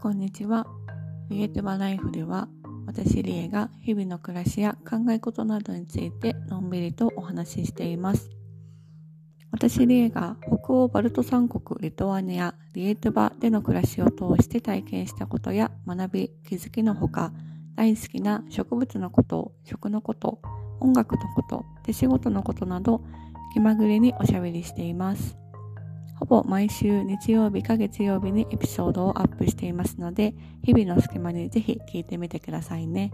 こんにちは。リエトバライフでは、私リエが日々の暮らしや考え事などについてのんびりとお話ししています。私リエが北欧バルト三国リトアニア、リエトバでの暮らしを通して体験したことや学び、気づきのほか、大好きな植物のこと、食のこと、音楽のこと、手仕事のことなど、気まぐれにおしゃべりしています。ほぼ毎週日曜日か月曜日にエピソードをアップしていますので、日々の隙間にぜひ聞いてみてくださいね。